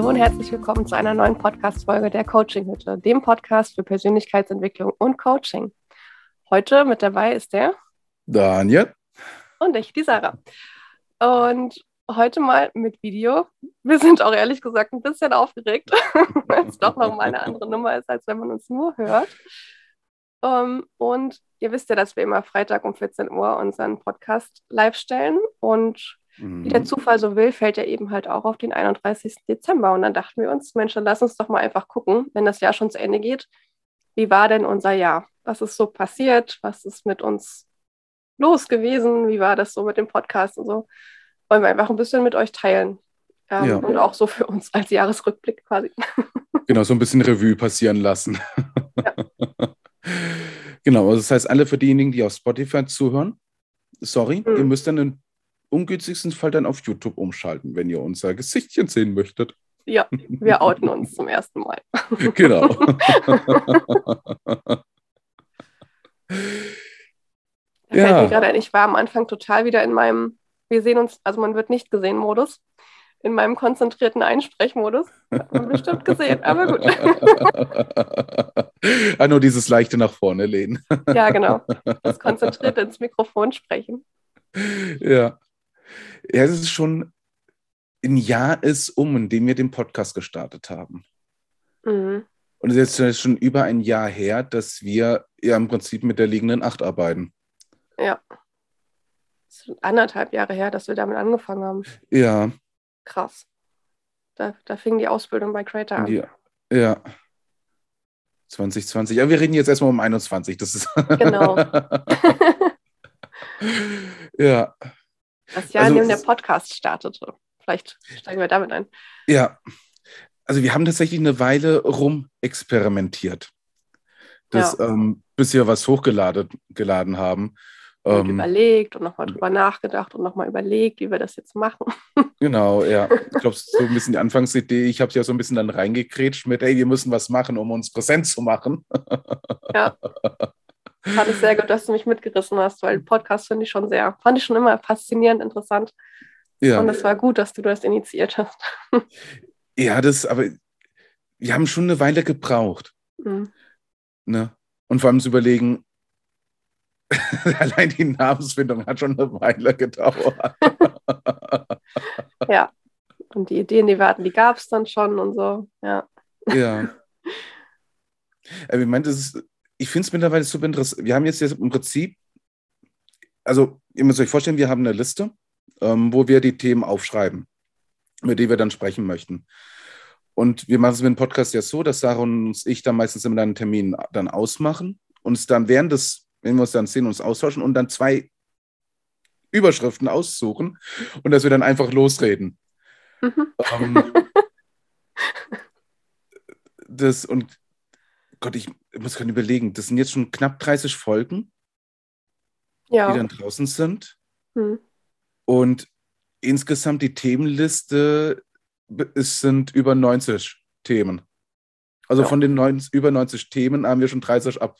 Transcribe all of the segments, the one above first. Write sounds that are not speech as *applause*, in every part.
Hallo und herzlich willkommen zu einer neuen Podcast-Folge der Coaching-Hütte, dem Podcast für Persönlichkeitsentwicklung und Coaching. Heute mit dabei ist der Daniel und ich, die Sarah. Und heute mal mit Video. Wir sind auch ehrlich gesagt ein bisschen aufgeregt, *laughs* weil es doch nochmal eine andere Nummer ist, als wenn man uns nur hört. Um, ähm, und ihr wisst ja, dass wir immer Freitag um 14 Uhr unseren Podcast live stellen. Und mhm. wie der. Zufall so will, fällt er eben halt auch auf den 31. Dezember. Und dann dachten wir uns, Mensch, dann lass uns doch mal einfach gucken, wenn das Jahr schon zu Ende geht. Wie war denn unser Jahr? Was ist so passiert? Was ist mit uns los gewesen? Wie war das so mit dem Podcast und so? Wollen wir einfach ein bisschen mit euch teilen. Ähm, ja. Und auch so für uns als Jahresrückblick quasi. *laughs* Genau, so ein bisschen Revue passieren lassen. Ja. *laughs* genau, also das heißt, alle für diejenigen, die auf Spotify zuhören, sorry, mhm. ihr müsst dann im ungünstigsten Fall dann auf YouTube umschalten, wenn ihr unser Gesichtchen sehen möchtet. Ja, wir *laughs* outen uns zum ersten Mal. genau. Da ja. fällt mir gerade ein, ich war am Anfang total wieder in meinem, wir sehen uns, also man wird nicht gesehen Modus, in meinem konzentrierten Einsprechmodus. Hat man bestimmt gesehen, aber gut. ah, nur dieses leichte nach vorne lehnen. ja, genau. Das konzentrierte ins Mikrofon sprechen. Ja. Ja, es ist schon ein Jahr ist um, in dem wir den Podcast gestartet haben. Mhm. Und es ist schon über ein Jahr her, dass wir ja im Prinzip mit der liegenden Acht arbeiten. Ja. Es ist anderthalb Jahre her, dass wir damit angefangen haben. Ja. Krass. Da, da fing die Ausbildung bei Creator an. Ja. ja. 2020. Ja, wir reden jetzt erstmal um 21. Das ist genau. *laughs* *laughs* ja. Das Jahr, also, in dem der Podcast startete. Vielleicht steigen wir damit ein. Ja. Also wir haben tatsächlich eine Weile rumexperimentiert. Das, ja. ähm, bis wir was hochgeladen geladen haben. Und ähm, überlegt und nochmal drüber nachgedacht und nochmal überlegt, wie wir das jetzt machen. *laughs* Genau, ja. Ich glaube, so ein bisschen die Anfangsidee. Ich habe es ja so ein bisschen dann reingekrätscht mit, hey, wir müssen was machen, um uns präsent zu machen. Ja. *laughs* Fand ich sehr gut, dass du mich mitgerissen hast, weil Podcast finde ich schon sehr, fand ich schon immer faszinierend, interessant. Ja. Und es war gut, dass du das initiiert hast. *laughs* Ja, das, aber wir haben schon eine Weile gebraucht. Mhm. Ne? Und vor allem zu überlegen, *laughs* Allein die Namensfindung hat schon eine Weile gedauert. *laughs* ja. Und die Ideen, die wir hatten, die gab es dann schon und so. Ja. Ja. Ich meine, ich finde es mittlerweile super interessant. Wir haben jetzt, jetzt im Prinzip, also ihr müsst euch vorstellen, wir haben eine Liste, ähm, wo wir die Themen aufschreiben, mit denen wir dann sprechen möchten. Und wir machen es mit dem Podcast ja so, dass Sarah und ich dann meistens immer einen Termin dann ausmachen und es dann während des wenn wir uns dann sehen, uns austauschen und dann zwei Überschriften aussuchen und dass wir dann einfach losreden. Mhm. Ähm, *laughs* das und Gott, ich muss gerade überlegen, das sind jetzt schon knapp 30 Folgen, ja. die dann draußen sind. Mhm. Und insgesamt die Themenliste, es sind über 90 Themen. Also ja. von den 90, über 90 Themen haben wir schon 30 ab,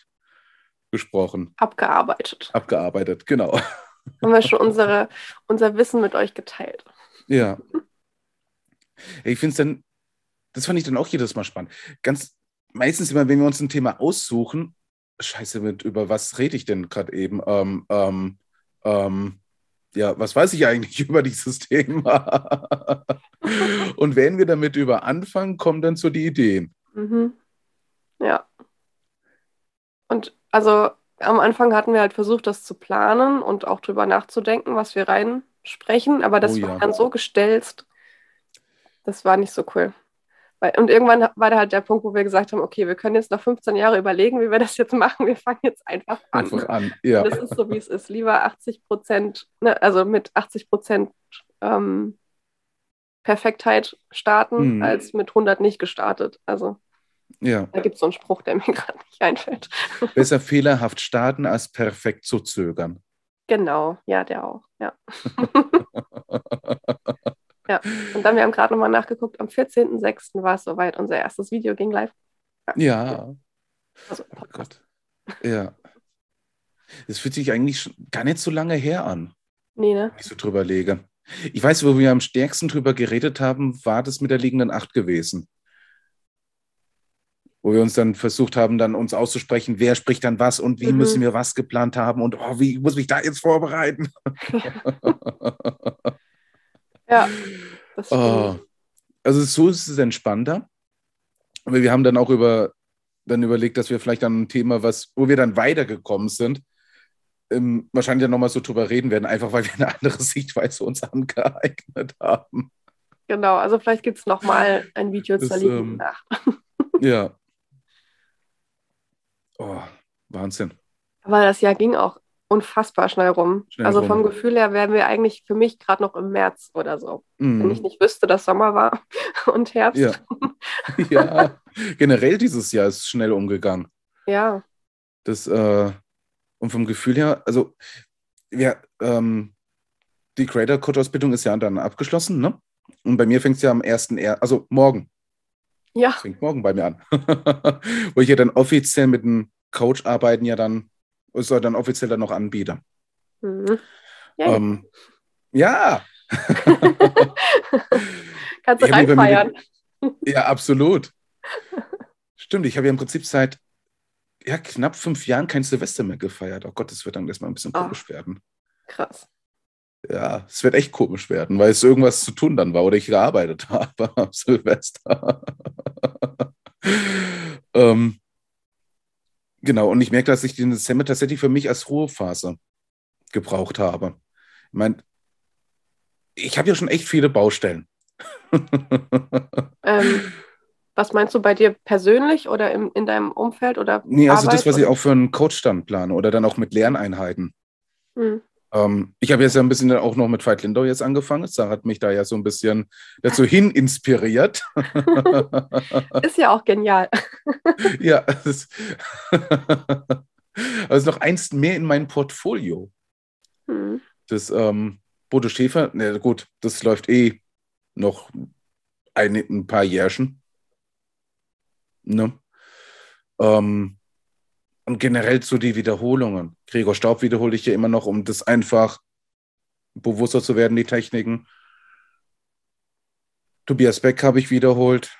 besprochen. Abgearbeitet. Abgearbeitet, genau. Haben wir schon unsere, unser Wissen mit euch geteilt. Ja. Ich finde es dann, das fand ich dann auch jedes Mal spannend. Ganz meistens immer, wenn wir uns ein Thema aussuchen, scheiße, mit über was rede ich denn gerade eben? Ähm, ähm, ähm, ja, was weiß ich eigentlich *laughs* über dieses Thema? *laughs* Und wenn wir damit über anfangen, kommen dann so die Ideen. Mhm. Ja. Und also am Anfang hatten wir halt versucht, das zu planen und auch drüber nachzudenken, was wir reinsprechen, aber das oh, war dann so gestellt, das war nicht so cool. Und irgendwann war da halt der Punkt, wo wir gesagt haben, okay, wir können jetzt noch 15 Jahre überlegen, wie wir das jetzt machen. Wir fangen jetzt einfach an. Einfach an, ja. Das ist so, wie es ist. Lieber 80 Prozent, ne, also mit 80 Prozent ähm, Perfektheit starten, mhm. als mit 100 nicht gestartet. Also ja. Da gibt es so einen Spruch, der *laughs* mir gerade nicht einfällt. Besser fehlerhaft starten, als perfekt zu zögern. Genau, ja, der auch, ja. *laughs* *laughs* ja, und dann, wir haben gerade nochmal nachgeguckt, am 14.06. war es soweit, unser erstes Video ging live. Ja. Also, oh Gott. Ja. Es fühlt sich eigentlich gar nicht so lange her an. Nee, ne? Wenn ich so drüber lege. Ich weiß, wo wir am stärksten drüber geredet haben, war das mit der liegenden Acht gewesen. Wo wir uns dann versucht haben, dann uns auszusprechen, wer spricht dann was und wie mhm. müssen wir was geplant haben und oh, wie muss ich da jetzt vorbereiten? ja, *laughs* *laughs* das stimmt. Oh. Also so ist es entspannter. Aber wir haben dann auch über, dann überlegt, dass wir vielleicht an ein Thema, was, wo wir dann weitergekommen sind, ähm, wahrscheinlich dann nochmal so drüber reden werden, einfach weil wir eine andere *laughs* Sichtweise uns angeeignet haben. Genau, also vielleicht gibt es nochmal ein Video zur liegenden ähm, Nacht. *laughs* ja. *laughs* Oh, Wahnsinn. Aber das Jahr ging auch unfassbar schnell rum. Schnell also rum. vom Gefühl her wären wir eigentlich für mich gerade noch im März oder so. Mm. Wenn ich nicht wüsste, dass Sommer war *laughs* und Herbst. Ja. *laughs* ja, generell dieses Jahr ist schnell umgegangen. Ja. Das, äh, und vom Gefühl her, also ja, ähm, die Creator Code Ausbildung ist ja dann abgeschlossen, ne? Und bei mir fängt es ja am 1. Er also morgen. Ja. Fängt morgen bei mir an. *laughs* Wo ich ja dann offiziell mit dem Coach arbeiten ja dann, soll dann offiziell dann noch anbieten. Mhm. Ja. Ähm, ja. *laughs* Kannst du reinfeiern. Ja, absolut. Stimmt, ich habe ja im Prinzip seit ja, knapp fünf Jahren kein Silvester mehr gefeiert. Oh Gott, das wird dann erstmal ein bisschen oh, komisch werden. Krass. Ja, es wird echt komisch werden, weil es irgendwas zu tun dann war oder ich gearbeitet *laughs* habe am Silvester. *laughs* ähm, genau, und ich merke, dass ich den Dezember tatsächlich für mich als Ruhephase gebraucht habe. Ich meine, ich habe ja schon echt viele Baustellen. ähm, was meinst du bei dir persönlich oder im, in deinem Umfeld? Oder nee, also Arbeit, das, was ich auch für einen Coach dann plane oder dann auch mit Lerneinheiten. Hm. Ähm, ich habe jetzt ja ein bisschen auch noch mit Veit Lindau jetzt angefangen. Sarah hat mich da ja so ein bisschen dazu hin inspiriert. *laughs* ist ja auch genial. *laughs* ja, es ist, *laughs* also noch eins mehr in meinem Portfolio. Hm. Das ähm, Bodo Schäfer, na gut, das läuft eh noch ein, ein paar Jährchen. Ne? Ähm, und generell so die Wiederholungen. Gregor Staub wiederhole ich ja immer noch, um das einfach bewusster zu werden, die Techniken. Tobias Beck habe ich wiederholt.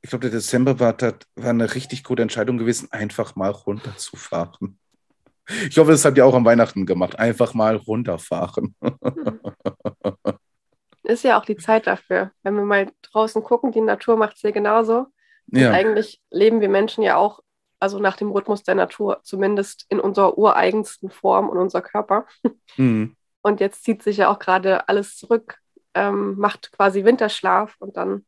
Ich glaube, der Dezember war, war eine richtig gute Entscheidung gewesen, einfach mal runterzufahren. Ich hoffe, das habt ihr auch am Weihnachten gemacht. Einfach mal runterfahren. *laughs* Ist ja auch die Zeit dafür. Wenn wir mal draußen gucken, die Natur macht es ja genauso. Ja. eigentlich leben wir Menschen ja auch also nach dem Rhythmus der Natur, zumindest in unserer ureigensten Form und unser Körper. Mhm. Und jetzt zieht sich ja auch gerade alles zurück, ähm, macht quasi Winterschlaf und dann,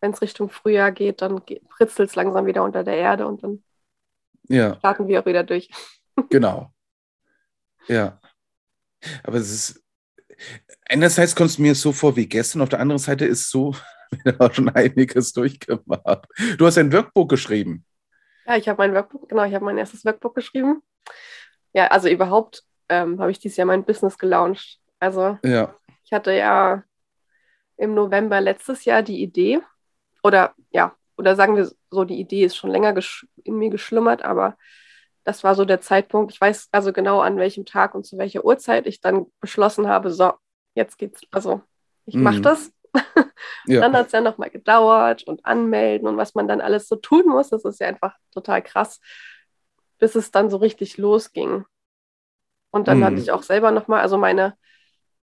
wenn es Richtung Frühjahr geht, dann pritzelt es langsam wieder unter der Erde und dann ja. starten wir auch wieder durch. *laughs* Genau. Ja. Aber es ist, einerseits kommt es mir so vor wie gestern, auf der anderen Seite ist so, *laughs* wir haben schon einiges durchgemacht. Du hast ein Workbook geschrieben. Ja, ich habe mein Workbook, genau, ich habe mein erstes Workbook geschrieben. Ja, also überhaupt ähm, habe ich dieses Jahr mein Business gelauncht. Also ja. ich hatte ja im November letztes Jahr die Idee, oder ja, oder sagen wir so, die Idee ist schon länger in mir geschlummert, aber das war so der Zeitpunkt. Ich weiß also genau, an welchem Tag und zu welcher Uhrzeit ich dann beschlossen habe, so, jetzt geht's, also ich mache mhm. das. Ja. Dann hat es ja nochmal gedauert und anmelden und was man dann alles so tun muss. Das ist ja einfach total krass, bis es dann so richtig losging. Und dann mhm. hatte ich auch selber nochmal, also meine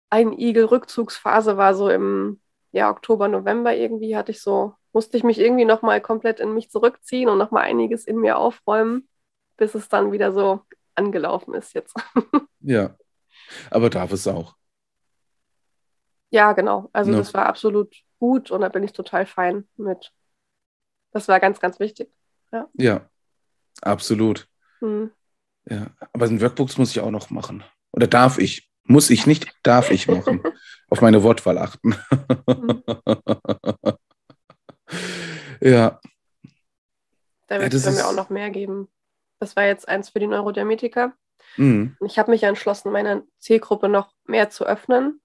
Ein-Igel-Rückzugsphase war so im ja, Oktober, November irgendwie, hatte ich so, musste ich mich irgendwie nochmal komplett in mich zurückziehen und nochmal einiges in mir aufräumen, bis es dann wieder so angelaufen ist jetzt. *laughs* ja, aber darf es auch. Ja, genau. Also no. das war absolut gut und da bin ich total fein mit. Das war ganz, ganz wichtig. Ja, ja absolut. Hm. Ja, aber ein Workbooks muss ich auch noch machen. Oder darf ich? Muss ich nicht, darf ich machen. *laughs* Auf meine Wortwahl achten. Hm. ja. Da wird es ja, mir auch noch mehr geben. Das war jetzt eins für die Neurodermetiker. Mhm. Ich habe mich ja entschlossen, meine Zielgruppe noch mehr zu öffnen.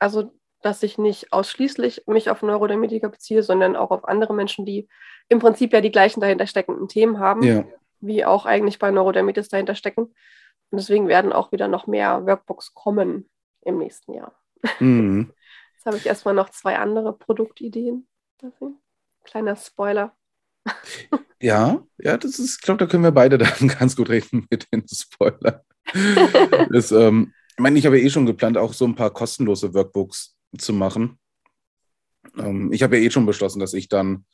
Also dass ich nicht ausschließlich mich auf Neurodermitiker beziehe, sondern auch auf andere Menschen, die im Prinzip ja die gleichen dahinter steckenden Themen haben, ja. wie auch eigentlich bei Neurodermitis dahinter stecken. Und deswegen werden auch wieder noch mehr Workbooks kommen im nächsten Jahr. Mhm. *laughs* Jetzt habe ich erstmal noch zwei andere Produktideen. Kleiner Spoiler. *laughs* Ja, ja, das ist, ich glaube, da können wir beide *laughs* dann ganz gut reden mit den Spoilern. das, ähm, ich meine, ich habe ja eh schon geplant, auch so ein paar kostenlose Workbooks zu machen. Ähm, ich habe ja eh schon beschlossen, dass ich dann,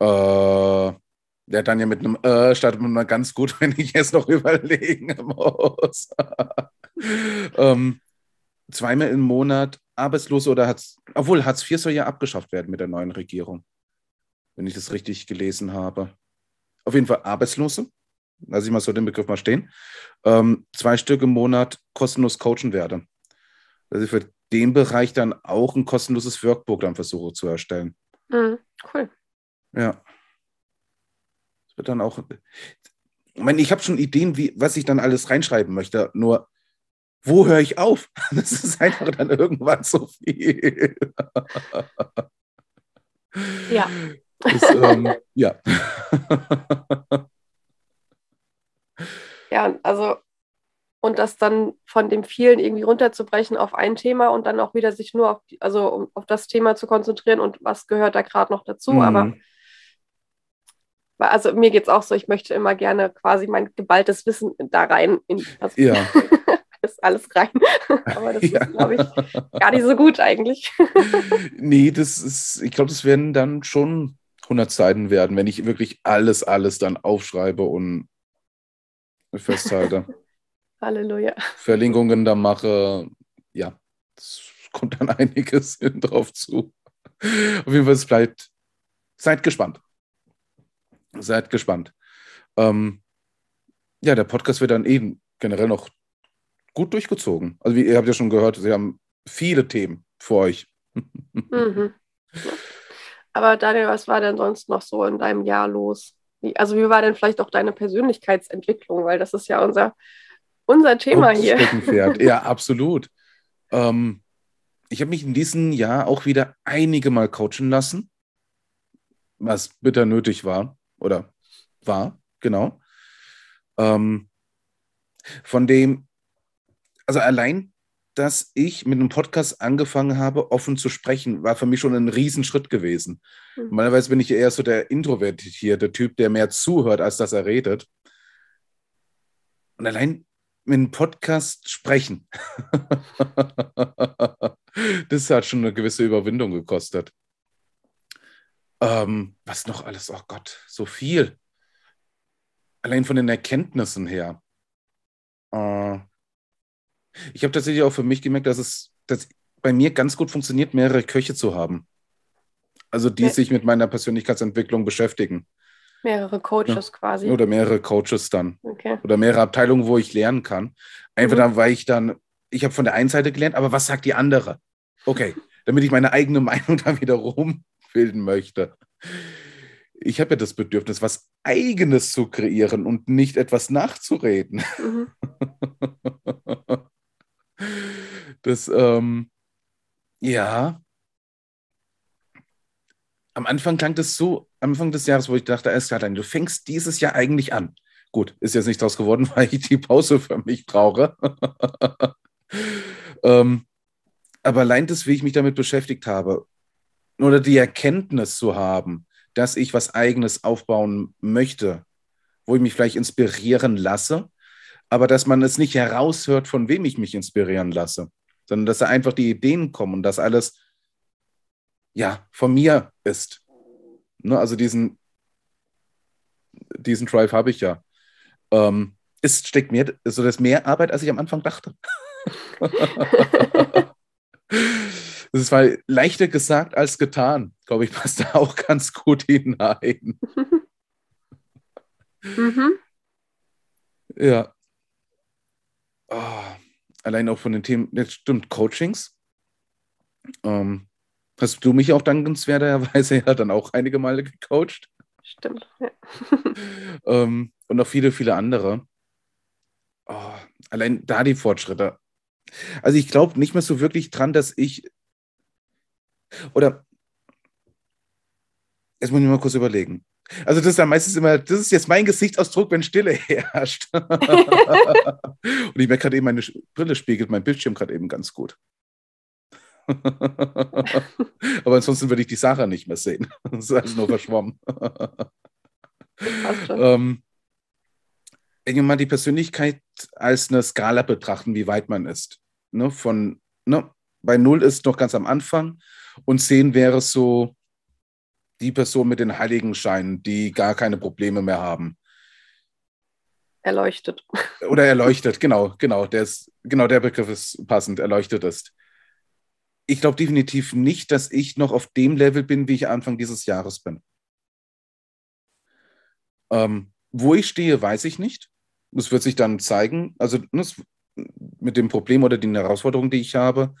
äh, ja, dann ja mit einem äh, startet man mal ganz gut, *laughs* wenn ich jetzt noch überlegen muss. *laughs* ähm, zweimal im Monat Arbeitslose oder hat obwohl Hartz IV soll ja abgeschafft werden mit der neuen Regierung, wenn ich das richtig gelesen habe. Auf jeden Fall Arbeitslose, lasse ich mal so den Begriff mal stehen, ähm, zwei Stück im Monat kostenlos coachen werde. Also ich für den Bereich dann auch ein kostenloses Workbook dann versuche zu erstellen. Mhm, cool. Ja. Das wird dann auch. Ich meine, ich habe schon Ideen, wie, was ich dann alles reinschreiben möchte, nur wo höre ich auf? *laughs* Das ist einfach dann irgendwann zu viel. Ja. Das, ähm, ja. Ja, also und das dann von dem vielen irgendwie runterzubrechen auf ein Thema und dann auch wieder sich nur auf, also um, auf das Thema zu konzentrieren und was gehört da gerade noch dazu. Mhm. Aber also mir geht es auch so, ich möchte immer gerne quasi mein geballtes Wissen da rein, in, also Ja. *laughs* ist alles rein. *laughs* Aber das Ja. ist, glaube ich, gar nicht so gut eigentlich. *laughs* Nee, das ist, ich glaube, das werden dann schon 100 Seiten werden, wenn ich wirklich alles, alles dann aufschreibe und festhalte. Halleluja. Verlinkungen da mache. Ja, es kommt dann *laughs* einiges drauf zu. Auf jeden Fall, es bleibt. Seid gespannt. Seid gespannt. Ähm, ja, der Podcast wird dann eben generell noch gut durchgezogen. Also, wie ihr habt ja schon gehört, sie haben viele Themen für euch. Mhm. Aber Daniel, was war denn sonst noch so in deinem Jahr los? Also wie war denn vielleicht auch deine Persönlichkeitsentwicklung? Weil das ist ja unser, unser Thema hier. Steckenpferd. *laughs* Ja, absolut. Ähm, ich habe mich in diesem Jahr auch wieder einige Mal coachen lassen, was bitter nötig war oder war, genau. Ähm, von dem, also allein, dass ich mit einem Podcast angefangen habe, offen zu sprechen, war für mich schon ein Riesenschritt gewesen. Mhm. Normalerweise bin ich eher so der introvertierte Typ, der mehr zuhört, als dass er redet. Und allein mit einem Podcast sprechen, *laughs* das hat schon eine gewisse Überwindung gekostet. Ähm, was noch alles? Oh Gott, so viel. Allein von den Erkenntnissen her. Äh, ich habe tatsächlich auch für mich gemerkt, dass es dass bei mir ganz gut funktioniert, mehrere Köche zu haben. Also die Ja. sich mit meiner Persönlichkeitsentwicklung beschäftigen. Mehrere Coaches quasi. Oder mehrere Coaches dann. Okay. Oder mehrere Abteilungen, wo ich lernen kann. Einfach Mhm. dann, weil ich dann, ich habe von der einen Seite gelernt, aber was sagt die andere? Okay, damit ich meine eigene *laughs* Meinung dann wiederum bilden möchte. Ich habe ja das Bedürfnis, was Eigenes zu kreieren und nicht etwas nachzureden. Mhm. *laughs* Das, ähm, ja. Am Anfang klang das so, Anfang des Jahres, wo ich dachte, alles klar, du fängst dieses Jahr eigentlich an. Gut, ist jetzt nicht draus geworden, *laughs* weil ich die Pause für mich brauche. *laughs* ähm, aber allein das, wie ich mich damit beschäftigt habe, oder die Erkenntnis zu haben, dass ich was Eigenes aufbauen möchte, wo ich mich vielleicht inspirieren lasse, aber dass man es nicht heraushört, von wem ich mich inspirieren lasse, sondern dass da einfach die Ideen kommen und das alles ja von mir ist. Ne, also diesen, diesen Drive habe ich ja. Ähm, es steckt mehr, also das ist mehr Arbeit, als ich am Anfang dachte. *laughs* Das ist mal leichter gesagt als getan, glaube ich, passt da auch ganz gut hinein. Mhm. Ja. Oh, allein auch von den Themen, jetzt stimmt, Coachings. Ähm, hast du mich auch dankenswerterweise *laughs* ja dann auch einige Male gecoacht Stimmt. Ja. *laughs* ähm, und noch viele, viele andere. Oh, allein da die Fortschritte. Also ich glaube nicht mehr so wirklich dran, dass ich oder jetzt muss ich mal kurz überlegen. Also das ist dann meistens immer, das ist jetzt mein Gesichtsausdruck, wenn Stille *laughs* herrscht. und ich merke gerade eben, meine Brille spiegelt mein Bildschirm gerade eben ganz gut. *laughs* Aber ansonsten würde ich die Sarah nicht mehr sehen. *laughs* Das ist alles nur verschwommen. ähm, irgendwann die Persönlichkeit als eine Skala betrachten, wie weit man ist. Ne? Von, ne? Bei null ist noch ganz am Anfang und zehn wäre so die Person mit den Heiligenscheinen, die gar keine Probleme mehr haben. Erleuchtet. Oder erleuchtet, *laughs* genau, genau. Der, ist, genau, der Begriff ist passend, erleuchtet ist. Ich glaube definitiv nicht, dass ich noch auf dem Level bin, wie ich Anfang dieses Jahres bin. Ähm, wo ich stehe, weiß ich nicht. Das wird sich dann zeigen. Also das, mit dem Problem oder den Herausforderungen, die ich habe,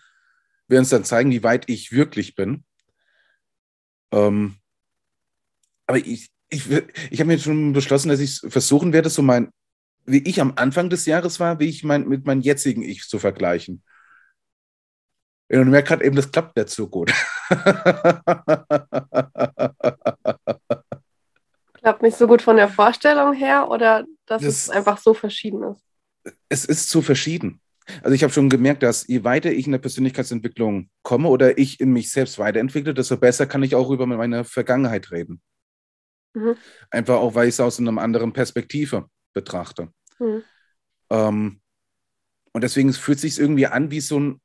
werden es dann zeigen, wie weit ich wirklich bin. Ähm, aber ich, ich, ich habe mir schon beschlossen, dass ich versuchen werde, so mein wie ich am Anfang des Jahres war, wie ich mein, mit meinem jetzigen Ich zu vergleichen. Und ich merke gerade eben, das klappt nicht so gut. klappt nicht so gut von der Vorstellung her oder dass das, es einfach so verschieden ist? Es ist so verschieden. Also ich habe schon gemerkt, dass je weiter ich in der Persönlichkeitsentwicklung komme oder ich in mich selbst weiterentwickle, desto besser kann ich auch über meine Vergangenheit reden. Mhm. Einfach auch, weil ich es aus einer anderen Perspektive betrachte. Mhm. Ähm, und deswegen fühlt es sich irgendwie an wie so ein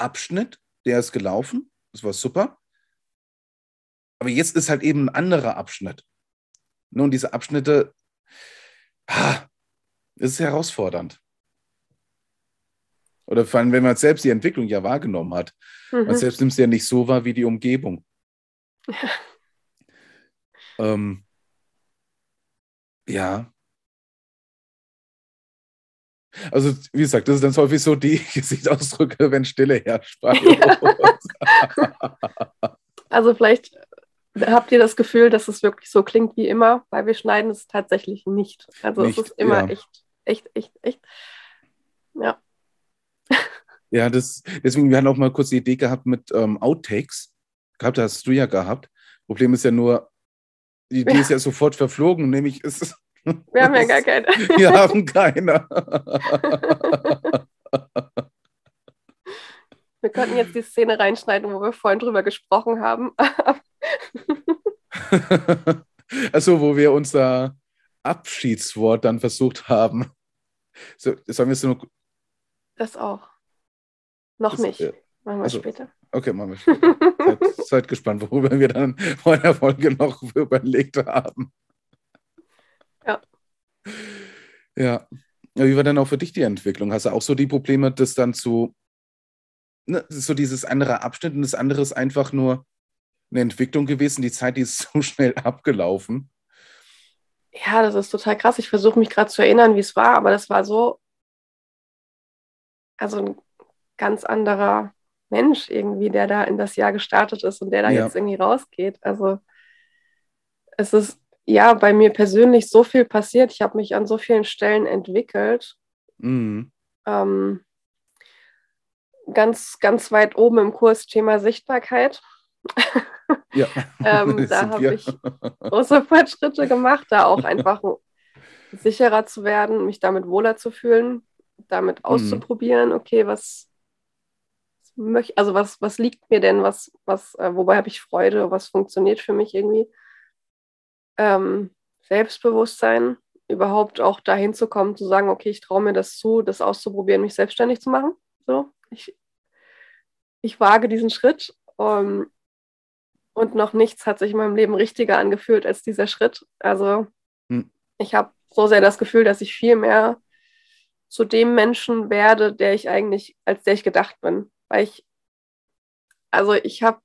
Abschnitt, der ist gelaufen. Das war super. Aber jetzt ist halt eben ein anderer Abschnitt. Nun, diese Abschnitte, ah, ist herausfordernd. Oder vor allem, wenn man selbst die Entwicklung ja wahrgenommen hat. Mhm. Man selbst nimmt es ja nicht so wahr wie die Umgebung. *laughs* Ähm, ja. Also, wie gesagt, das ist dann häufig so die *laughs* Gesichtsausdrücke, wenn Stille herrscht. Ja. also, vielleicht habt ihr das Gefühl, dass es wirklich so klingt wie immer, weil wir schneiden es tatsächlich nicht. Also, nicht, es ist immer ja. echt, echt, echt, echt. Ja. *laughs* Ja, das, deswegen, wir hatten auch mal kurz die Idee gehabt mit ähm, Outtakes. Gehabt, hast du ja gehabt. Problem ist ja nur, die Idee ja. ist ja sofort verflogen, nämlich ist wir haben ja gar keine. *laughs* Wir haben keine. Wir könnten jetzt die Szene reinschneiden, wo wir vorhin drüber gesprochen haben. *laughs* also, wo wir unser Abschiedswort dann versucht haben. So, sollen wir es nur. Das auch. Noch das, nicht. Machen wir also, später. Okay, machen wir später. *laughs* seid, seid gespannt, worüber wir dann vor der Folge noch überlegt haben. Ja. Ja. Wie war denn auch für dich die Entwicklung? Hast du auch so die Probleme, dass dann zu, ne, so dieses andere Abschnitt und das andere ist einfach nur eine Entwicklung gewesen, die Zeit, die ist *laughs* so schnell abgelaufen? Ja, das ist total krass. Ich versuche mich gerade zu erinnern, wie es war, aber das war so, also ein ganz anderer Mensch irgendwie, der da in das Jahr gestartet ist und der da ja. jetzt irgendwie rausgeht. Also es ist ja, bei mir persönlich so viel passiert. Ich habe mich an so vielen Stellen entwickelt. Mhm. Ähm, ganz, ganz weit oben im Kurs Thema Sichtbarkeit. Ja, *laughs* ähm, *laughs* da habe ich große Fortschritte gemacht, da auch einfach *laughs* sicherer zu werden, mich damit wohler zu fühlen, damit mhm. auszuprobieren, okay, was möchte, also was, was liegt mir denn, was, was, äh, wobei habe ich Freude, was funktioniert für mich irgendwie ähm, Selbstbewusstsein, überhaupt auch dahin zu kommen, zu sagen, okay, ich traue mir das zu, das auszuprobieren, mich selbstständig zu machen. So, ich, ich wage diesen Schritt um, ähm, und noch nichts hat sich in meinem Leben richtiger angefühlt als dieser Schritt. Also hm. ich habe so sehr das Gefühl, dass ich viel mehr zu dem Menschen werde, der ich eigentlich, als der ich gedacht bin. Weil ich, also ich habe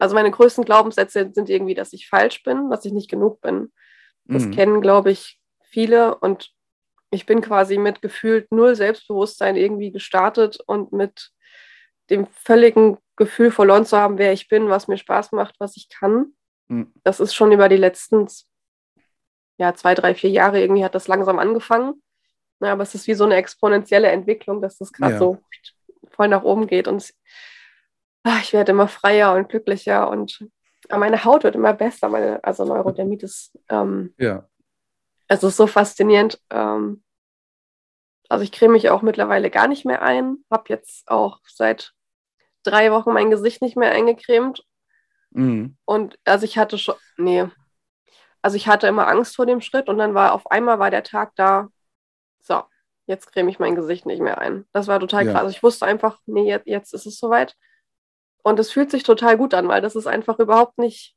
also meine größten Glaubenssätze sind irgendwie, dass ich falsch bin, dass ich nicht genug bin. Das mhm. kennen, glaube ich, viele und ich bin quasi mit gefühlt null Selbstbewusstsein irgendwie gestartet und mit dem völligen Gefühl verloren zu haben, wer ich bin, was mir Spaß macht, was ich kann. Mhm. Das ist schon über die letzten ja, zwei, drei, vier Jahre irgendwie hat das langsam angefangen. Ja, aber es ist wie so eine exponentielle Entwicklung, dass das gerade ja. so voll nach oben geht. Und ich werde immer freier und glücklicher und meine Haut wird immer besser. Meine, also Neurodermitis. Ähm, ja. Es ist so faszinierend. Ähm, also ich creme mich auch mittlerweile gar nicht mehr ein. Habe jetzt auch seit drei Wochen mein Gesicht nicht mehr eingecremt. Mhm. Und also ich hatte schon, nee, also ich hatte immer Angst vor dem Schritt und dann war auf einmal war der Tag da, so, jetzt creme ich mein Gesicht nicht mehr ein. Das war total Ja. krass. Also ich wusste einfach, nee, jetzt, jetzt ist es soweit. Und es fühlt sich total gut an, weil das ist einfach überhaupt nicht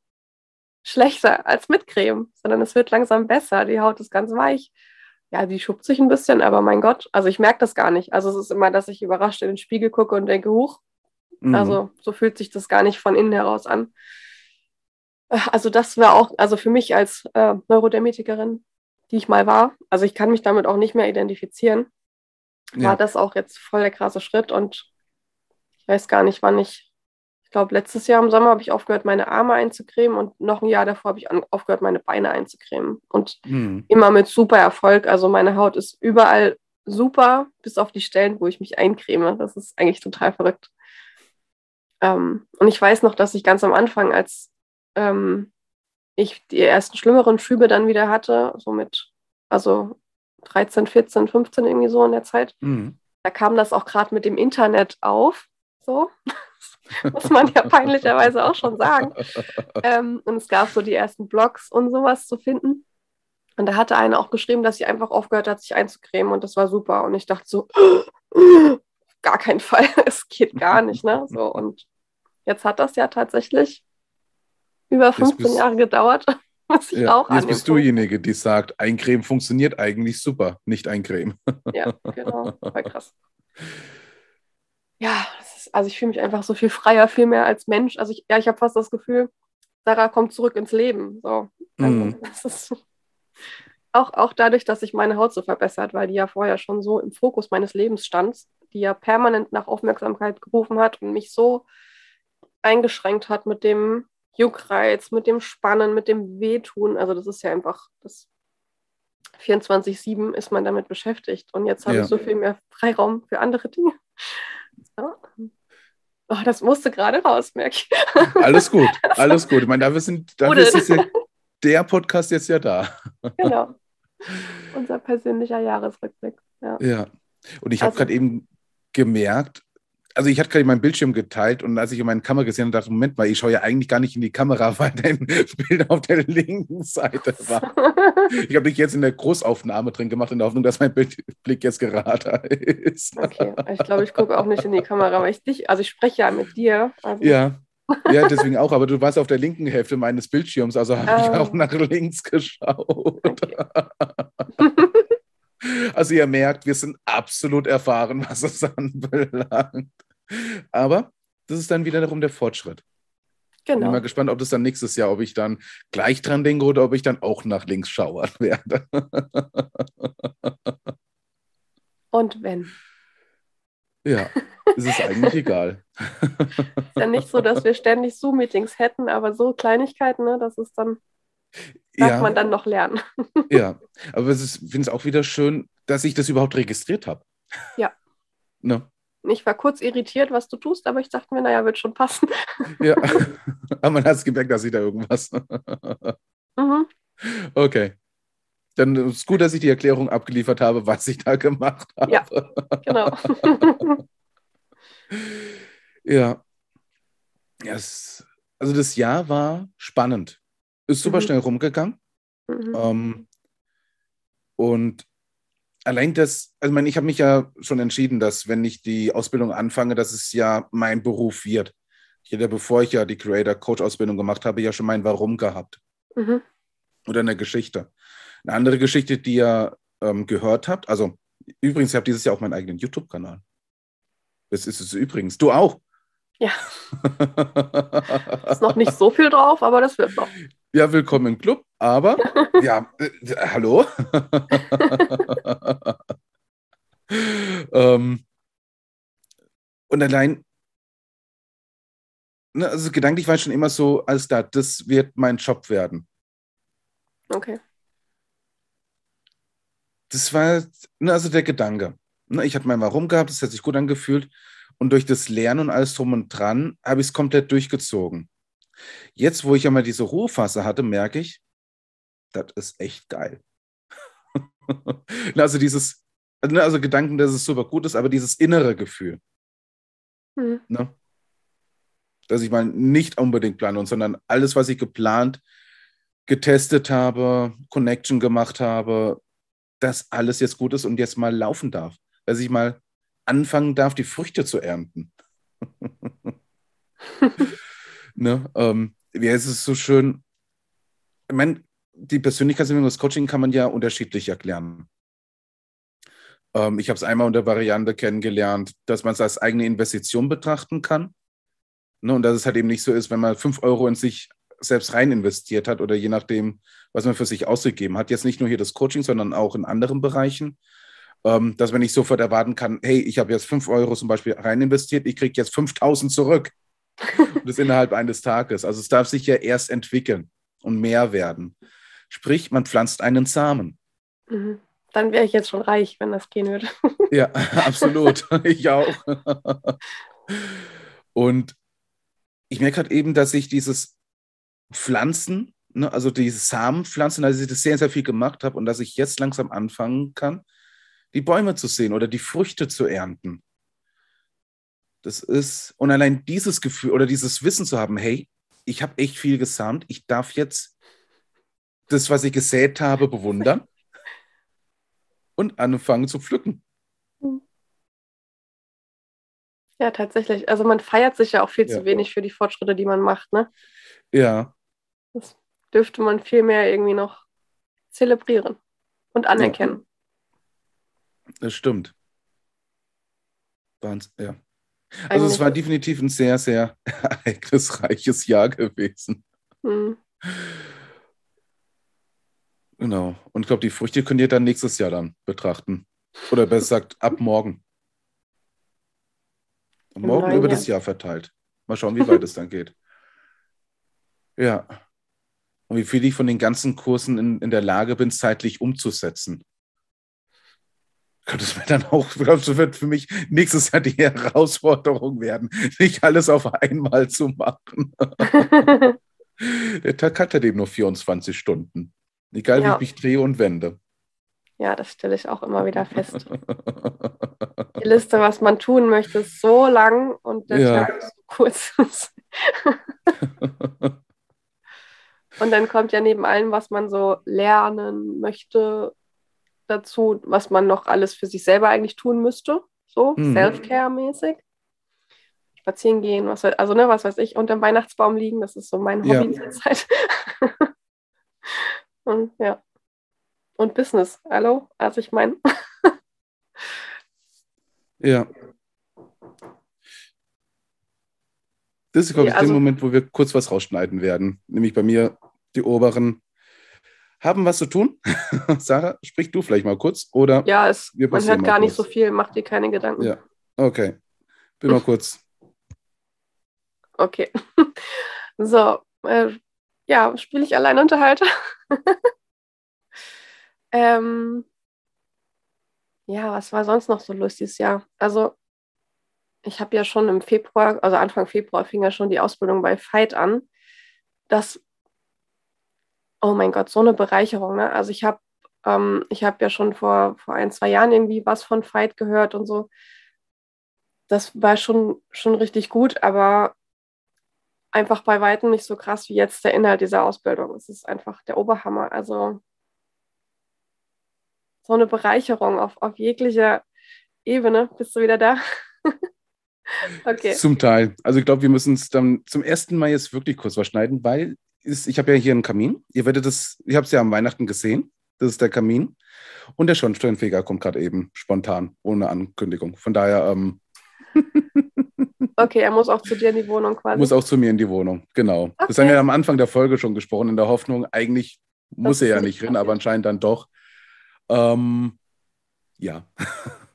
schlechter als mit Creme, sondern es wird langsam besser. Die Haut ist ganz weich. Ja, die schuppt sich ein bisschen, aber mein Gott, also ich merke das gar nicht. Also es ist immer, dass ich überrascht in den Spiegel gucke und denke, huch, Mhm. also so fühlt sich das gar nicht von innen heraus an. Also das war auch, also für mich als äh, Neurodermetikerin, die ich mal war, also ich kann mich damit auch nicht mehr identifizieren, war ja. das auch jetzt voll der krasse Schritt und ich weiß gar nicht, wann ich glaube letztes Jahr im Sommer habe ich aufgehört, meine Arme einzucremen und noch ein Jahr davor habe ich aufgehört, meine Beine einzucremen und Mhm. immer mit super Erfolg. Also meine Haut ist überall super, bis auf die Stellen, wo ich mich eincreme. Das ist eigentlich total verrückt. Ähm, und ich weiß noch, dass ich ganz am Anfang, als ähm, ich die ersten schlimmeren Schübe dann wieder hatte, so mit, also 13, 14, 15 irgendwie so in der Zeit, Mhm. da kam das auch gerade mit dem Internet auf. So, *laughs* muss man ja peinlicherweise auch schon sagen. Ähm, und es gab so die ersten Blogs und sowas zu finden. Und da hatte eine auch geschrieben, dass sie einfach aufgehört hat, sich einzucremen und das war super. Und ich dachte so, *gasps* gar keinen Fall, *laughs* es geht gar nicht. Ne? So, und jetzt hat das ja tatsächlich über 15 bist- Jahre gedauert, *laughs* bis ich Ja. auch Jetzt bist du Punkt- diejenige, die sagt, Eincremen funktioniert eigentlich super, nicht eincremen. Ja, genau. Voll krass. Ja, das ist, also ich fühle mich einfach so viel freier, viel mehr als Mensch. Also ich, ja, ich habe fast das Gefühl, Sarah kommt zurück ins Leben. So. Also, Mhm. das ist auch, auch dadurch, dass sich meine Haut so verbessert, weil die ja vorher schon so im Fokus meines Lebens stand, die ja permanent nach Aufmerksamkeit gerufen hat und mich so eingeschränkt hat mit dem Juckreiz, mit dem Spannen, mit dem Wehtun. Also das ist ja einfach, das 24-7 ist man damit beschäftigt. Und jetzt habe Ja. ich so viel mehr Freiraum für andere Dinge. Ja. Oh, das musste gerade raus, merke ich. *laughs* Alles gut, *laughs* alles gut. Ich meine, dafür, sind, Gute. ist ja der Podcast jetzt ja da. *laughs* Genau. Unser persönlicher Jahresrückblick. Ja. Ja. Und ich habe Also- gerade eben gemerkt, also ich hatte gerade meinen Bildschirm geteilt und als ich in meine Kamera gesehen habe, dachte ich, Moment mal, ich schaue ja eigentlich gar nicht in die Kamera, *laughs* weil dein Bild auf der linken Seite war. *laughs* Ich habe dich jetzt in der Großaufnahme drin gemacht, in der Hoffnung, dass mein Blick jetzt gerader ist. Okay, ich glaube, ich gucke auch nicht in die Kamera, weil ich dich, also ich spreche ja mit dir. Also, Ja. Ja, deswegen auch, aber du warst auf der linken Hälfte meines Bildschirms, also habe ich Ah. auch nach links geschaut. Okay. Also ihr merkt, wir sind absolut erfahren, was es anbelangt. Aber das ist dann wiederum der Fortschritt. Bin Genau. mal gespannt, ob das dann nächstes Jahr, ob ich dann gleich dran denke oder ob ich dann auch nach links schauen werde. Und wenn. Ja, es ist eigentlich egal. *laughs* Ist ja nicht so, dass wir ständig Zoom-Meetings hätten, aber so Kleinigkeiten, ne, das ist dann, darf Ja, man dann noch lernen. *laughs* ja. Aber es ist- ich finde es auch wieder schön, dass ich das überhaupt registriert habe. Ja. Ne? Ich war kurz irritiert, was du tust, aber ich dachte mir, naja, wird schon passen. Ja. *laughs* *laughs* Aber man hat es gemerkt, dass ich da irgendwas. Mhm. Okay. Dann ist es gut, dass ich die Erklärung abgeliefert habe, was ich da gemacht habe. Ja. Genau. Ja. ja es, also das Jahr war spannend. Ist super Mhm. schnell rumgegangen. Mhm. Ähm, und allein das, also ich meine, ich habe mich ja schon entschieden, dass wenn ich die Ausbildung anfange, dass es ja mein Beruf wird. Ich hätte, bevor ich ja die Creator-Coach-Ausbildung gemacht habe, ja schon mein Warum gehabt. Mhm. oder eine Geschichte. Eine andere Geschichte, die ihr ähm, gehört habt, also übrigens, ich habe dieses Jahr auch meinen eigenen YouTube-Kanal. Das ist es übrigens. Du auch. Ja, *laughs* ist noch nicht so viel drauf, aber das wird noch. Ja, willkommen im Club, aber *laughs* ja, äh, hallo. *laughs* ähm, und allein, ne, also gedanklich war ich schon immer so, alles da, das wird mein Job werden. Okay. das war ne, also der Gedanke. Ne, ich hatte mein Warum gehabt, das hat sich gut angefühlt. Und durch das Lernen und alles drum und dran habe ich es komplett durchgezogen. Jetzt, wo ich ja mal diese Ruhephase hatte, merke ich, das ist echt geil. *laughs* Also dieses, ne, also Gedanken, dass es super gut ist, aber dieses innere Gefühl. Mhm. Ne? dass ich mal nicht unbedingt plane, sondern alles, was ich geplant, getestet habe, Connection gemacht habe, dass alles jetzt gut ist und jetzt mal laufen darf. Dass ich mal anfangen darf, die Früchte zu ernten. *laughs* ne, ähm, wie heißt es so schön? Ich meine, die Persönlichkeitsentwicklung, das Coaching kann man ja unterschiedlich erklären. Ähm, ich habe es einmal unter Variante kennengelernt, dass man es als eigene Investition betrachten kann. Ne, und dass es halt eben nicht so ist, wenn man fünf Euro in sich selbst rein investiert hat oder je nachdem, was man für sich ausgegeben hat. Jetzt nicht nur hier das Coaching, sondern auch in anderen Bereichen. Ähm, dass man nicht sofort erwarten kann, hey, ich habe jetzt fünf Euro zum Beispiel rein investiert, ich kriege jetzt 5000 zurück. *laughs* das innerhalb eines Tages. Also es darf sich ja erst entwickeln und mehr werden. Sprich, man pflanzt einen Samen. Mhm. Dann wäre ich jetzt schon reich, wenn das gehen würde. ja, *laughs* absolut. *laughs* ich auch. und ich merke gerade eben, dass ich dieses Pflanzen, ne, also diese Samenpflanzen, dass ich das sehr, sehr viel gemacht habe und dass ich jetzt langsam anfangen kann, die Bäume zu sehen oder die Früchte zu ernten. Das ist, und allein dieses Gefühl oder dieses Wissen zu haben, hey, ich habe echt viel gesamt, ich darf jetzt das, was ich gesät habe, bewundern *laughs* und anfangen zu pflücken. Ja, tatsächlich. Also man feiert sich ja auch viel ja. zu wenig für die Fortschritte, die man macht, ne? Ja. Das dürfte man viel mehr irgendwie noch zelebrieren und anerkennen. Ja. Das stimmt. Wahnsinn, ja. Also es war definitiv ein sehr, sehr *laughs* ereignisreiches Jahr gewesen. Hm. Genau. Und ich glaube, die Früchte könnt ihr dann nächstes Jahr dann betrachten. Oder besser gesagt, ab morgen. morgen über Jahr. das Jahr verteilt. Mal schauen, wie weit es dann geht. Ja. Und wie viel ich von den ganzen Kursen in, in der Lage bin, zeitlich umzusetzen könnte es mir dann auch, glaubst du, wird für mich nächstes Jahr die Herausforderung werden, nicht alles auf einmal zu machen. *laughs* Der Tag hat halt eben nur 24 Stunden. Egal ja. wie ich mich drehe und wende. Ja, das stelle ich auch immer wieder fest. *laughs* Die Liste, was man tun möchte, ist so lang und der ja. Tag so kurz *laughs* und dann kommt ja neben allem, was man so lernen möchte, dazu, was man noch alles für sich selber eigentlich tun müsste, so mhm. Self-Care-mäßig. Spazieren gehen, was, also ne, was weiß ich, unter dem Weihnachtsbaum liegen, das ist so mein Hobby ja. zurzeit. *laughs* Und ja. Und Business, hallo? Also ich meine. *laughs* ja. Das ist, glaube ich, ja, also, der Moment, wo wir kurz was rausschneiden werden. Nämlich bei mir die oberen haben was zu tun. *laughs* Sarah, sprich du vielleicht mal kurz oder? Ja, es, man hört gar kurz. nicht so viel, mach dir keine Gedanken. Ja, okay. Bin mal kurz. Okay. *laughs* So, äh, ja, spiele ich Alleinunterhalter? *laughs* ähm, ja, was war sonst noch so lustiges Jahr? Also, ich habe ja schon im Februar, also Anfang Februar fing ja schon die Ausbildung bei Fight an. Das oh mein Gott, so eine Bereicherung. Ne? Also ich habe ähm, ich ja schon vor, vor ein, zwei Jahren irgendwie was von Fight gehört und so. Das war schon, schon richtig gut, aber einfach bei weitem nicht so krass wie jetzt der Inhalt dieser Ausbildung. Es ist einfach der Oberhammer. Also so eine Bereicherung auf, auf jeglicher Ebene. Bist du wieder da? *laughs* okay. Zum Teil. Also ich glaube, wir müssen es dann zum ersten Mal jetzt wirklich kurz verschneiden, weil ist, ich habe ja hier einen Kamin. Ihr werdet das, ich habe es ja am Weihnachten gesehen. Das ist der Kamin. Und der Schornsteinfeger kommt gerade eben spontan, ohne Ankündigung. Von daher. Ähm, *laughs* okay, er muss auch zu dir in die Wohnung quasi. Muss auch zu mir in die Wohnung, genau. Okay. Das haben wir am Anfang der Folge schon gesprochen, in der Hoffnung, eigentlich muss er ja nicht rein, aber anscheinend dann doch. Ähm, ja. *laughs*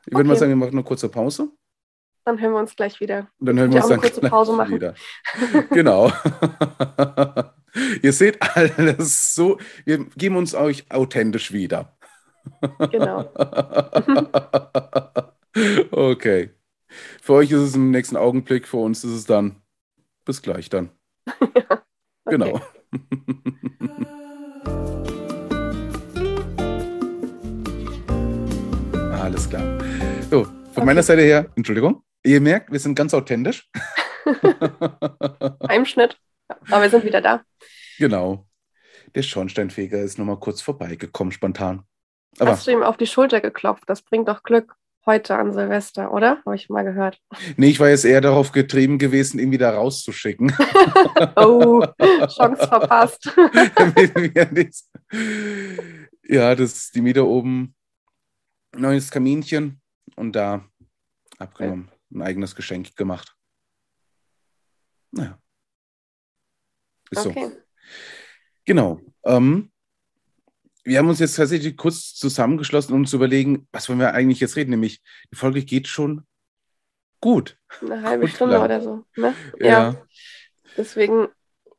Ich würde okay. mal sagen, wir machen eine kurze Pause. Dann hören wir uns gleich wieder. Und dann hören wir uns dann kurze Pause machen. wieder. *laughs* genau. *laughs* Ihr seht alles so, wir geben uns euch authentisch wieder. Genau. *laughs* okay. Für euch ist es im nächsten Augenblick, für uns ist es dann bis gleich dann. *laughs* ja, Genau. Alles klar. So, von okay. meiner Seite her, Entschuldigung, ihr merkt, wir sind ganz authentisch. Heimschnitt. Aber wir sind wieder da. Genau. Der Schornsteinfeger ist nochmal kurz vorbeigekommen, spontan. Aber Hast du ihm auf die Schulter geklopft? Das bringt doch Glück heute an Silvester, oder? Habe ich mal gehört. nee, ich war jetzt eher darauf getrieben gewesen, ihn wieder rauszuschicken. *laughs* Oh, Chance verpasst. *laughs* ja, das ist die Mieter oben. Neues Kaminchen und da abgenommen. Ein eigenes Geschenk gemacht. Naja. Ist Okay. so. Genau. Ähm, wir haben uns jetzt tatsächlich kurz zusammengeschlossen, um zu überlegen, was wollen wir eigentlich jetzt reden. Nämlich, die Folge geht schon gut. Eine halbe Gut Stunde lang. oder so. Ne? Ja. Deswegen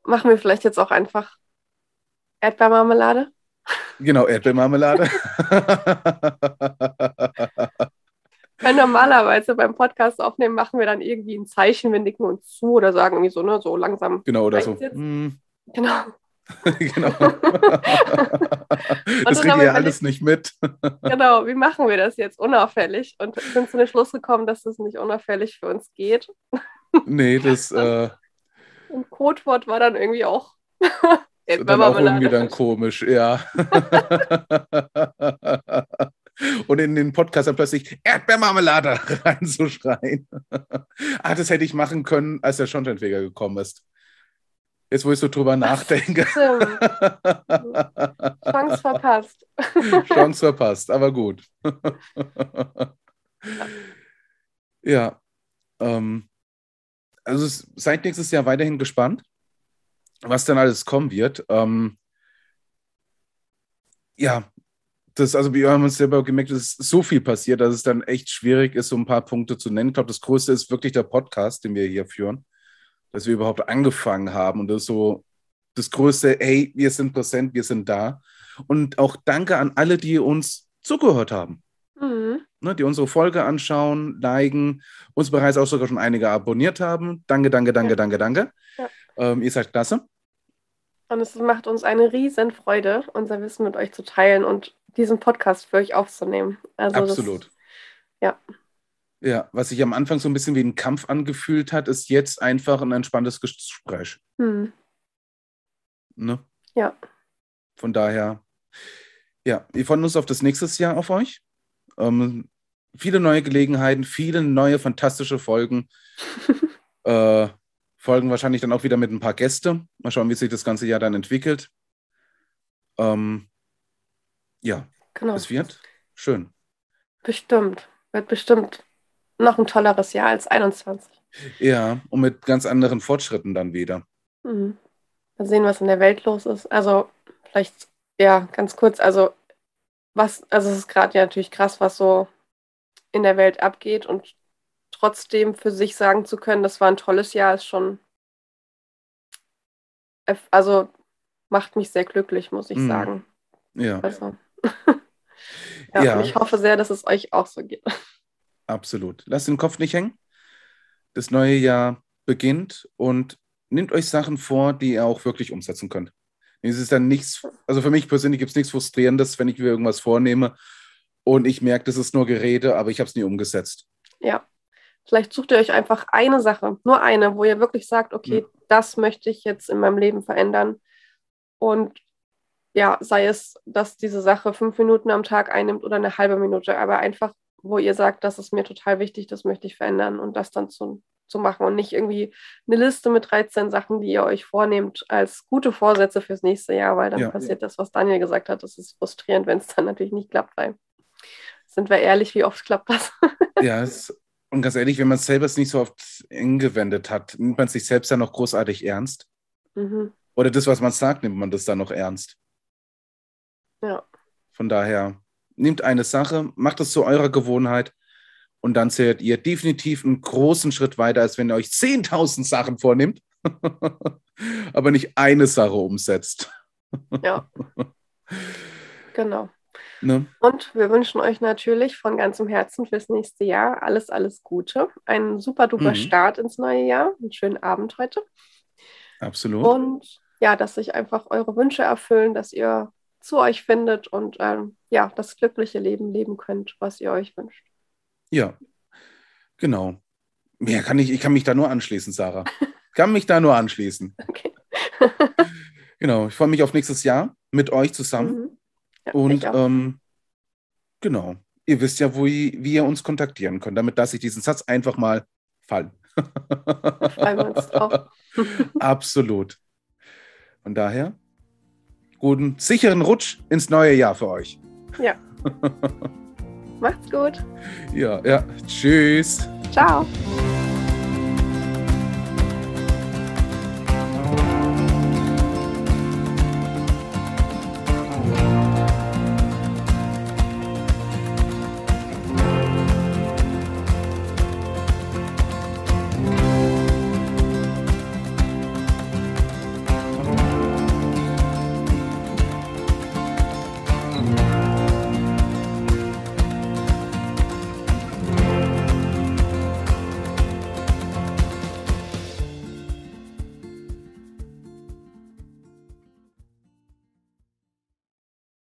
machen wir vielleicht jetzt auch einfach Erdbeermarmelade. Genau, Erdbeermarmelade. *laughs* Weil normalerweise beim Podcast aufnehmen machen wir dann irgendwie ein Zeichen, wir nicken uns zu oder sagen irgendwie so, ne, so langsam. genau, oder so. Jetzt? Genau. *laughs* genau. *laughs* das kriegt ihr wir alles nicht mit. Genau, *laughs* wie machen wir das jetzt unauffällig? Und sind zu dem Schluss gekommen, dass das nicht unauffällig für uns geht. nee, das äh, Und Codewort war dann irgendwie auch ist dann auch irgendwie dann komisch, ja. Und in den Podcast dann plötzlich Erdbeermarmelade reinzuschreien. ah, das hätte ich machen können, als der Schornsteinfeger gekommen ist. Jetzt, wo ich so drüber *laughs* nachdenke. *laughs* Chance verpasst. Chance verpasst, aber gut. ja. Ähm, also seid nächstes Jahr weiterhin gespannt, was dann alles kommen wird. Ähm, ja, das, also wir haben uns selber gemerkt, es ist so viel passiert, dass es dann echt schwierig ist, so ein paar Punkte zu nennen. Ich glaube, das Größte ist wirklich der Podcast, den wir hier führen, dass wir überhaupt angefangen haben. Und das ist so das Größte, hey, wir sind präsent, wir sind da. Und auch danke an alle, die uns zugehört haben, Mhm. ne, die unsere Folge anschauen, liken, uns bereits auch sogar schon einige abonniert haben. Danke, danke, danke, Ja. danke, danke. Ja. Ähm, ihr seid klasse. Und es macht uns eine riesen Freude, unser Wissen mit euch zu teilen und diesen Podcast für euch aufzunehmen. Also Absolut. Das, ja. Ja, was sich am Anfang so ein bisschen wie ein Kampf angefühlt hat, ist jetzt einfach ein entspanntes Gespräch. Hm. Ne? Ja. Von daher, ja, wir freuen uns auf das nächste Jahr auf euch. Ähm, viele neue Gelegenheiten, viele neue fantastische Folgen. *laughs* äh, Folgen wahrscheinlich dann auch wieder mit ein paar Gäste. Mal schauen, wie sich das ganze Jahr dann entwickelt. Ähm, ja, Genau. es wird schön. Bestimmt. Wird bestimmt noch ein tolleres Jahr als 21. Ja, und mit ganz anderen Fortschritten dann wieder. Mhm. Mal sehen, was in der Welt los ist. Also, vielleicht, ja, ganz kurz, also, was, also es ist gerade ja natürlich krass, was so in der Welt abgeht und trotzdem für sich sagen zu können, das war ein tolles Jahr, ist schon, also macht mich sehr glücklich, muss ich Mhm. sagen. Ja, Also, *laughs* ja, Ja. ich hoffe sehr, dass es euch auch so geht. Absolut. Lasst den Kopf nicht hängen. Das neue Jahr beginnt und nehmt euch Sachen vor, die ihr auch wirklich umsetzen könnt. Es ist dann nichts, also für mich persönlich gibt es nichts Frustrierendes, wenn ich mir irgendwas vornehme und ich merke, das ist nur Gerede, aber ich habe es nie umgesetzt. Ja. Vielleicht sucht ihr euch einfach eine Sache, nur eine, wo ihr wirklich sagt, okay, das möchte ich jetzt in meinem Leben verändern. Und ja, sei es, dass diese Sache fünf Minuten am Tag einnimmt oder eine halbe Minute, aber einfach, wo ihr sagt, das ist mir total wichtig, das möchte ich verändern und das dann zu, zu machen und nicht irgendwie eine Liste mit 13 Sachen, die ihr euch vornehmt als gute Vorsätze fürs nächste Jahr, weil dann Ja. passiert das, was Daniel gesagt hat. Das ist frustrierend, wenn es dann natürlich nicht klappt, weil sind wir ehrlich, wie oft klappt das? *laughs* Ja, es, und ganz ehrlich, wenn man es selber nicht so oft angewendet hat, nimmt man sich selbst dann noch großartig ernst? mhm. Oder das, was man sagt, nimmt man das dann noch ernst? Ja. Von daher, nehmt eine Sache, macht es zu eurer Gewohnheit und dann seht ihr definitiv einen großen Schritt weiter, als wenn ihr euch 10.000 Sachen vornimmt, *laughs* aber nicht eine Sache umsetzt. *laughs* Ja. Genau. Ne? Und wir wünschen euch natürlich von ganzem Herzen fürs nächste Jahr alles, alles Gute. Einen super duper Mhm. Start ins neue Jahr. Einen schönen Abend heute. Absolut. Und ja, dass sich einfach eure Wünsche erfüllen, dass ihr zu euch findet und ähm, ja, das glückliche Leben leben könnt, was ihr euch wünscht. Ja, genau. Mehr kann ich, ich kann mich da nur anschließen, Sarah. kann mich da nur anschließen. *laughs* Okay. *laughs* Genau, ich freue mich auf nächstes Jahr mit euch zusammen. Mhm. Ja, Und ich ähm, genau, ihr wisst ja, wo ihr, wie ihr uns kontaktieren könnt. Damit lasse ich diesen Satz einfach mal fallen. freuen wir uns drauf. *laughs* Absolut. Von daher, guten, sicheren Rutsch ins neue Jahr für euch. *laughs* Macht's gut. Ja, ja. Tschüss. Ciao.